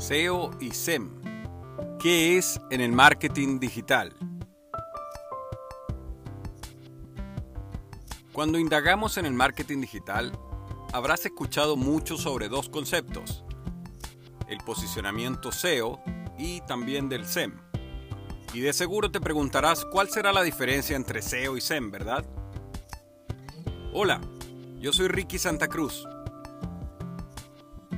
SEO y SEM. ¿Qué es en el marketing digital? Cuando indagamos en el marketing digital, habrás escuchado mucho sobre dos conceptos, el posicionamiento SEO y también del SEM. Y de seguro te preguntarás cuál será la diferencia entre SEO y SEM, ¿verdad? Hola, yo soy Ricky Santa Cruz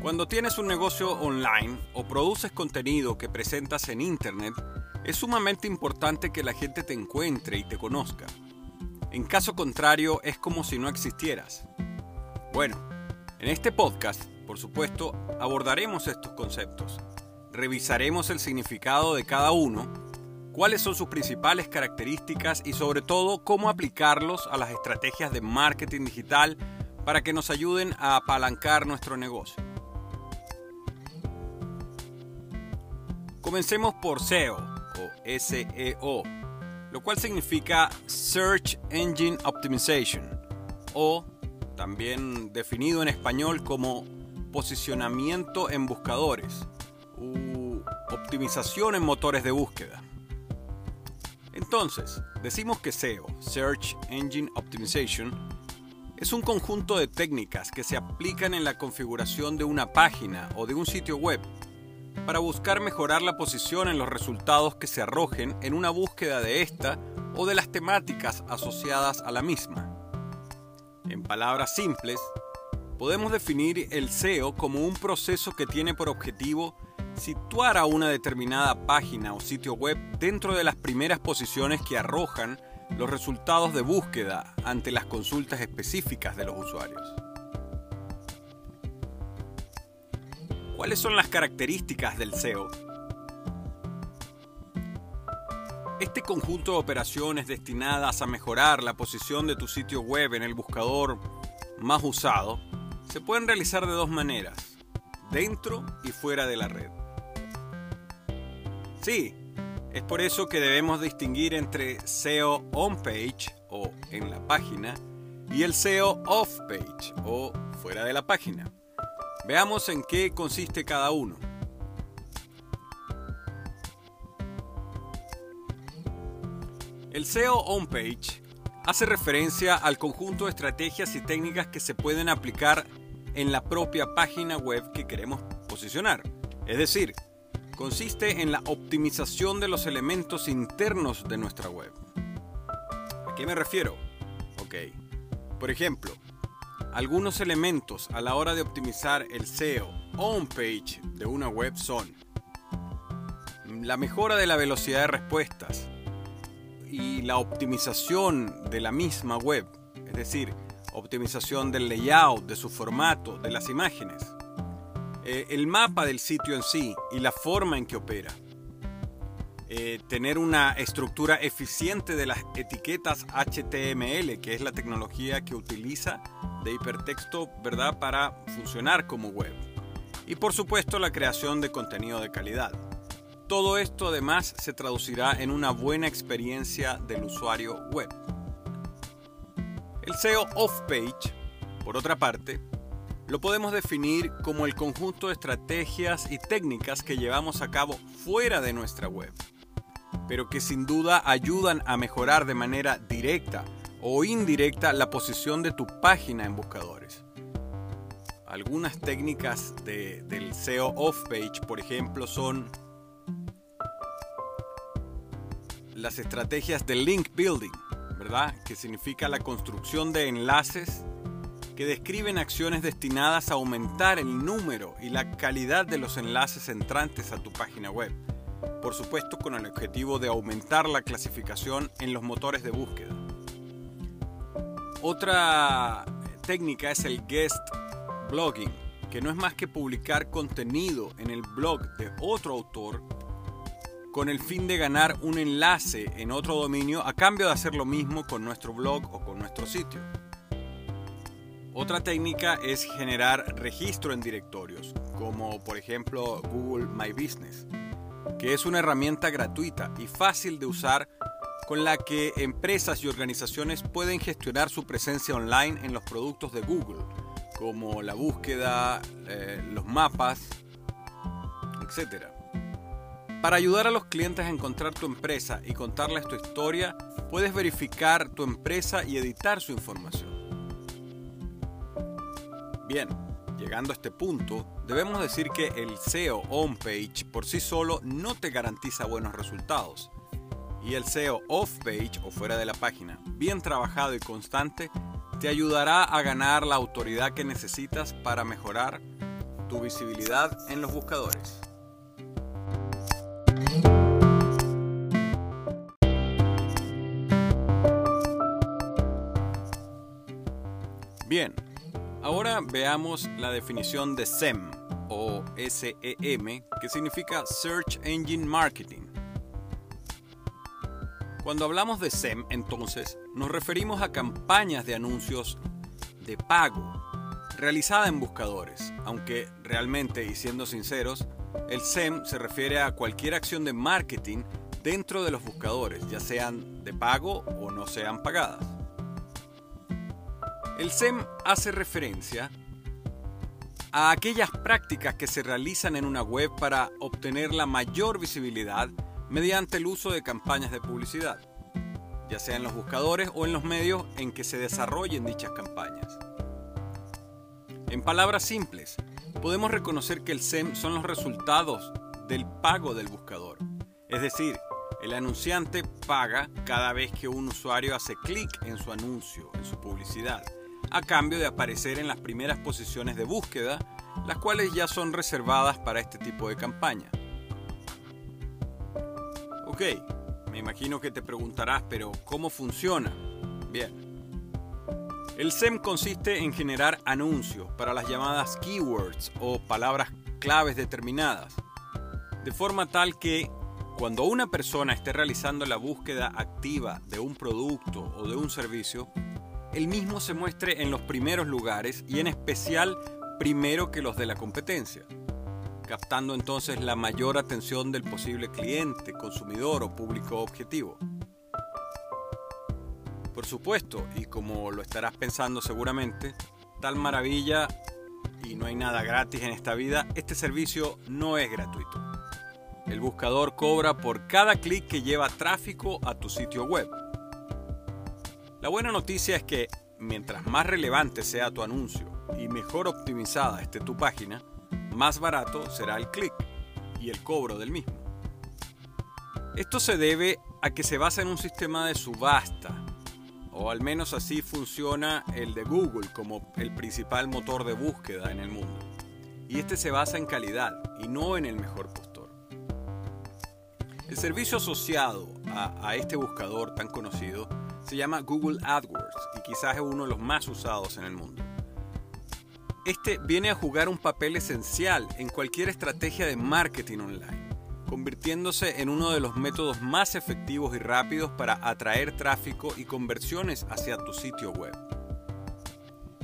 cuando tienes un negocio online o produces contenido que presentas en Internet, es sumamente importante que la gente te encuentre y te conozca. En caso contrario, es como si no existieras. Bueno, en este podcast, por supuesto, abordaremos estos conceptos. Revisaremos el significado de cada uno, cuáles son sus principales características y sobre todo cómo aplicarlos a las estrategias de marketing digital para que nos ayuden a apalancar nuestro negocio. Comencemos por SEO o SEO, lo cual significa Search Engine Optimization o también definido en español como posicionamiento en buscadores u optimización en motores de búsqueda. Entonces, decimos que SEO, Search Engine Optimization, es un conjunto de técnicas que se aplican en la configuración de una página o de un sitio web para buscar mejorar la posición en los resultados que se arrojen en una búsqueda de esta o de las temáticas asociadas a la misma. En palabras simples, podemos definir el SEO como un proceso que tiene por objetivo situar a una determinada página o sitio web dentro de las primeras posiciones que arrojan los resultados de búsqueda ante las consultas específicas de los usuarios. ¿Cuáles son las características del SEO? Este conjunto de operaciones destinadas a mejorar la posición de tu sitio web en el buscador más usado se pueden realizar de dos maneras, dentro y fuera de la red. Sí, es por eso que debemos distinguir entre SEO on-page o en la página y el SEO off-page o fuera de la página. Veamos en qué consiste cada uno. El SEO on-page hace referencia al conjunto de estrategias y técnicas que se pueden aplicar en la propia página web que queremos posicionar. Es decir, consiste en la optimización de los elementos internos de nuestra web. ¿A qué me refiero? Ok. Por ejemplo, algunos elementos a la hora de optimizar el SEO on-page de una web son la mejora de la velocidad de respuestas y la optimización de la misma web, es decir, optimización del layout, de su formato, de las imágenes, eh, el mapa del sitio en sí y la forma en que opera, eh, tener una estructura eficiente de las etiquetas HTML, que es la tecnología que utiliza de hipertexto, ¿verdad?, para funcionar como web. Y por supuesto la creación de contenido de calidad. Todo esto además se traducirá en una buena experiencia del usuario web. El SEO off-page, por otra parte, lo podemos definir como el conjunto de estrategias y técnicas que llevamos a cabo fuera de nuestra web pero que sin duda ayudan a mejorar de manera directa o indirecta la posición de tu página en buscadores. Algunas técnicas del SEO off-page, por ejemplo, son las estrategias de link building, ¿verdad? Que significa la construcción de enlaces que describen acciones destinadas a aumentar el número y la calidad de los enlaces entrantes a tu página web por supuesto con el objetivo de aumentar la clasificación en los motores de búsqueda. Otra técnica es el guest blogging, que no es más que publicar contenido en el blog de otro autor con el fin de ganar un enlace en otro dominio a cambio de hacer lo mismo con nuestro blog o con nuestro sitio. Otra técnica es generar registro en directorios, como por ejemplo Google My Business que es una herramienta gratuita y fácil de usar con la que empresas y organizaciones pueden gestionar su presencia online en los productos de Google, como la búsqueda, eh, los mapas, etc. Para ayudar a los clientes a encontrar tu empresa y contarles tu historia, puedes verificar tu empresa y editar su información. Bien, llegando a este punto, debemos decir que el SEO on-page por sí solo no te garantiza buenos resultados. Y el SEO off-page o fuera de la página, bien trabajado y constante, te ayudará a ganar la autoridad que necesitas para mejorar tu visibilidad en los buscadores. Bien, ahora veamos la definición de SEM o SEM, que significa Search Engine Marketing. Cuando hablamos de SEM, entonces, nos referimos a campañas de anuncios de pago realizada en buscadores, aunque realmente, y siendo sinceros, el SEM se refiere a cualquier acción de marketing dentro de los buscadores, ya sean de pago o no sean pagadas. El SEM hace referencia a aquellas prácticas que se realizan en una web para obtener la mayor visibilidad mediante el uso de campañas de publicidad, ya sea en los buscadores o en los medios en que se desarrollen dichas campañas. En palabras simples, podemos reconocer que el SEM son los resultados del pago del buscador. Es decir, el anunciante paga cada vez que un usuario hace clic en su anuncio, en su publicidad, a cambio de aparecer en las primeras posiciones de búsqueda, las cuales ya son reservadas para este tipo de campaña. Ok, me imagino que te preguntarás, pero ¿cómo funciona? Bien. El SEM consiste en generar anuncios para las llamadas keywords o palabras claves determinadas, de forma tal que cuando una persona esté realizando la búsqueda activa de un producto o de un servicio, el mismo se muestre en los primeros lugares y en especial primero que los de la competencia captando entonces la mayor atención del posible cliente, consumidor o público objetivo. Por supuesto, y como lo estarás pensando seguramente, tal maravilla y no hay nada gratis en esta vida, este servicio no es gratuito. El buscador cobra por cada clic que lleva tráfico a tu sitio web. La buena noticia es que mientras más relevante sea tu anuncio y mejor optimizada esté tu página, más barato será el clic y el cobro del mismo. Esto se debe a que se basa en un sistema de subasta, o al menos así funciona el de Google como el principal motor de búsqueda en el mundo. Y este se basa en calidad y no en el mejor postor. El servicio asociado a, a este buscador tan conocido se llama Google AdWords y quizás es uno de los más usados en el mundo. Este viene a jugar un papel esencial en cualquier estrategia de marketing online, convirtiéndose en uno de los métodos más efectivos y rápidos para atraer tráfico y conversiones hacia tu sitio web.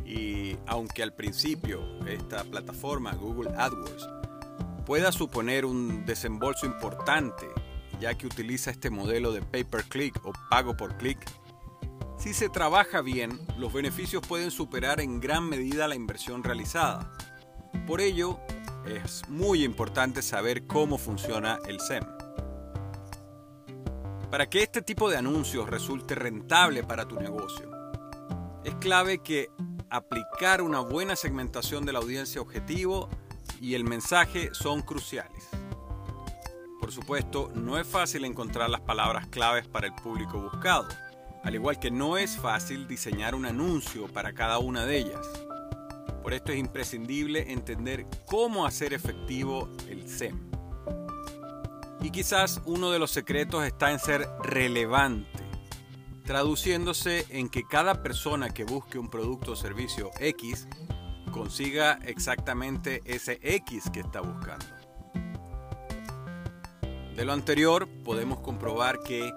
Y aunque al principio esta plataforma Google AdWords pueda suponer un desembolso importante, ya que utiliza este modelo de pay per click o pago por clic, si se trabaja bien, los beneficios pueden superar en gran medida la inversión realizada. Por ello, es muy importante saber cómo funciona el SEM. Para que este tipo de anuncios resulte rentable para tu negocio, es clave que aplicar una buena segmentación de la audiencia objetivo y el mensaje son cruciales. Por supuesto, no es fácil encontrar las palabras claves para el público buscado al igual que no es fácil diseñar un anuncio para cada una de ellas. Por esto es imprescindible entender cómo hacer efectivo el SEM. Y quizás uno de los secretos está en ser relevante, traduciéndose en que cada persona que busque un producto o servicio X consiga exactamente ese X que está buscando. De lo anterior podemos comprobar que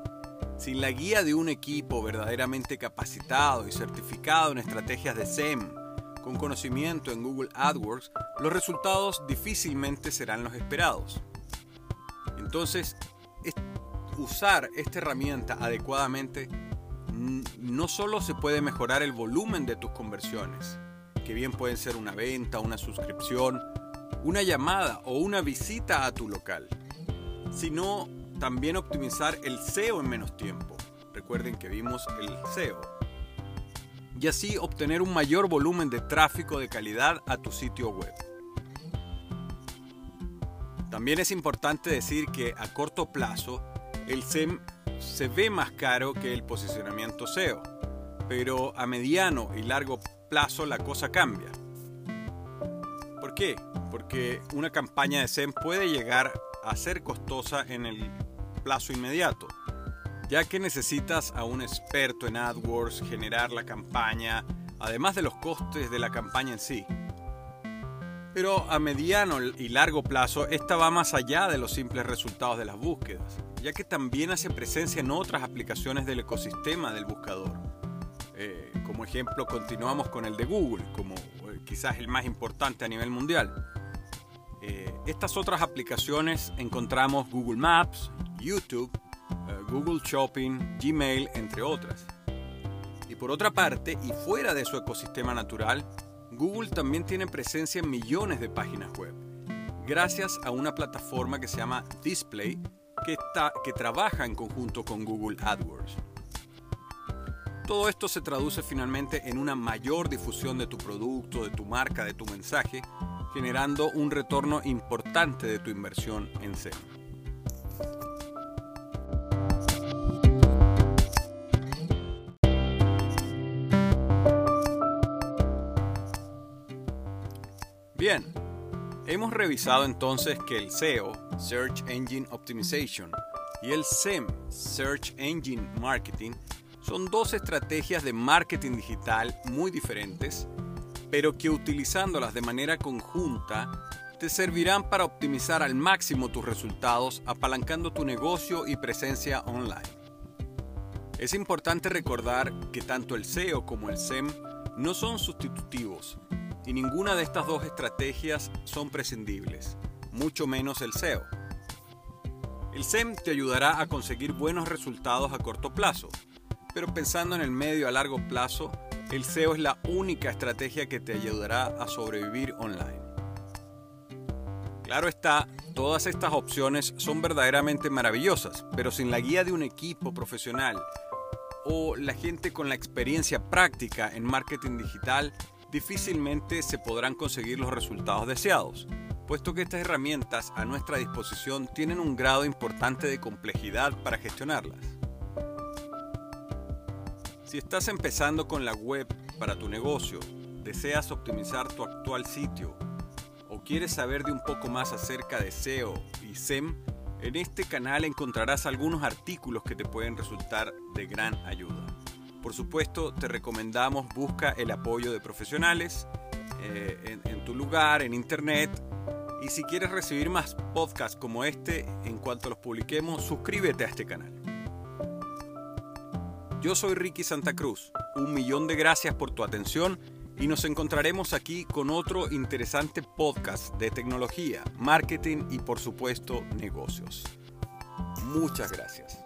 sin la guía de un equipo verdaderamente capacitado y certificado en estrategias de SEM, con conocimiento en Google AdWords, los resultados difícilmente serán los esperados. Entonces, usar esta herramienta adecuadamente no solo se puede mejorar el volumen de tus conversiones, que bien pueden ser una venta, una suscripción una llamada o una visita a tu local, sino también optimizar el SEO en menos tiempo. Recuerden que vimos el SEO. Y así obtener un mayor volumen de tráfico de calidad a tu sitio web. También es importante decir que a corto plazo el SEM se ve más caro que el posicionamiento SEO, pero a mediano y largo plazo la cosa cambia. ¿Por qué? Porque una campaña de SEM puede llegar a ser costosa en el plazo inmediato, ya que necesitas a un experto en AdWords generar la campaña, además de los costes de la campaña en sí. Pero a mediano y largo plazo, esta va más allá de los simples resultados de las búsquedas, ya que también hace presencia en otras aplicaciones del ecosistema del buscador. Eh, como ejemplo, continuamos con el de Google, como eh, quizás el más importante a nivel mundial. Eh, estas otras aplicaciones encontramos Google Maps, YouTube, Google Shopping, Gmail, entre otras. Y por otra parte, y fuera de su ecosistema natural, Google también tiene presencia en millones de páginas web, gracias a una plataforma que se llama Display, que, está, que trabaja en conjunto con Google AdWords. Todo esto se traduce finalmente en una mayor difusión de tu producto, de tu marca, de tu mensaje, generando un retorno importante de tu inversión en SEO. Bien, hemos revisado entonces que el SEO, Search Engine Optimization, y el SEM, Search Engine Marketing, son dos estrategias de marketing digital muy diferentes, pero que utilizándolas de manera conjunta te servirán para optimizar al máximo tus resultados apalancando tu negocio y presencia online. Es importante recordar que tanto el SEO como el SEM no son sustitutivos, y ninguna de estas dos estrategias son prescindibles, mucho menos el SEO. El SEM te ayudará a conseguir buenos resultados a corto plazo, pero pensando en el medio a largo plazo, el SEO es la única estrategia que te ayudará a sobrevivir online. Claro está, todas estas opciones son verdaderamente maravillosas, pero sin la guía de un equipo profesional o la gente con la experiencia práctica en marketing digital, difícilmente se podrán conseguir los resultados deseados, puesto que estas herramientas a nuestra disposición tienen un grado importante de complejidad para gestionarlas. Si estás empezando con la web para tu negocio, deseas optimizar tu actual sitio o quieres saber de un poco más acerca de SEO y SEM, en este canal encontrarás algunos artículos que te pueden resultar de gran ayuda. Por supuesto, te recomendamos busca el apoyo de profesionales eh, en, tu lugar, en internet. Y si quieres recibir más podcasts como este, en cuanto los publiquemos, suscríbete a este canal. Yo soy Ricky Santa Cruz. Un millón de gracias por tu atención y nos encontraremos aquí con otro interesante podcast de tecnología, marketing y por supuesto negocios. Muchas gracias.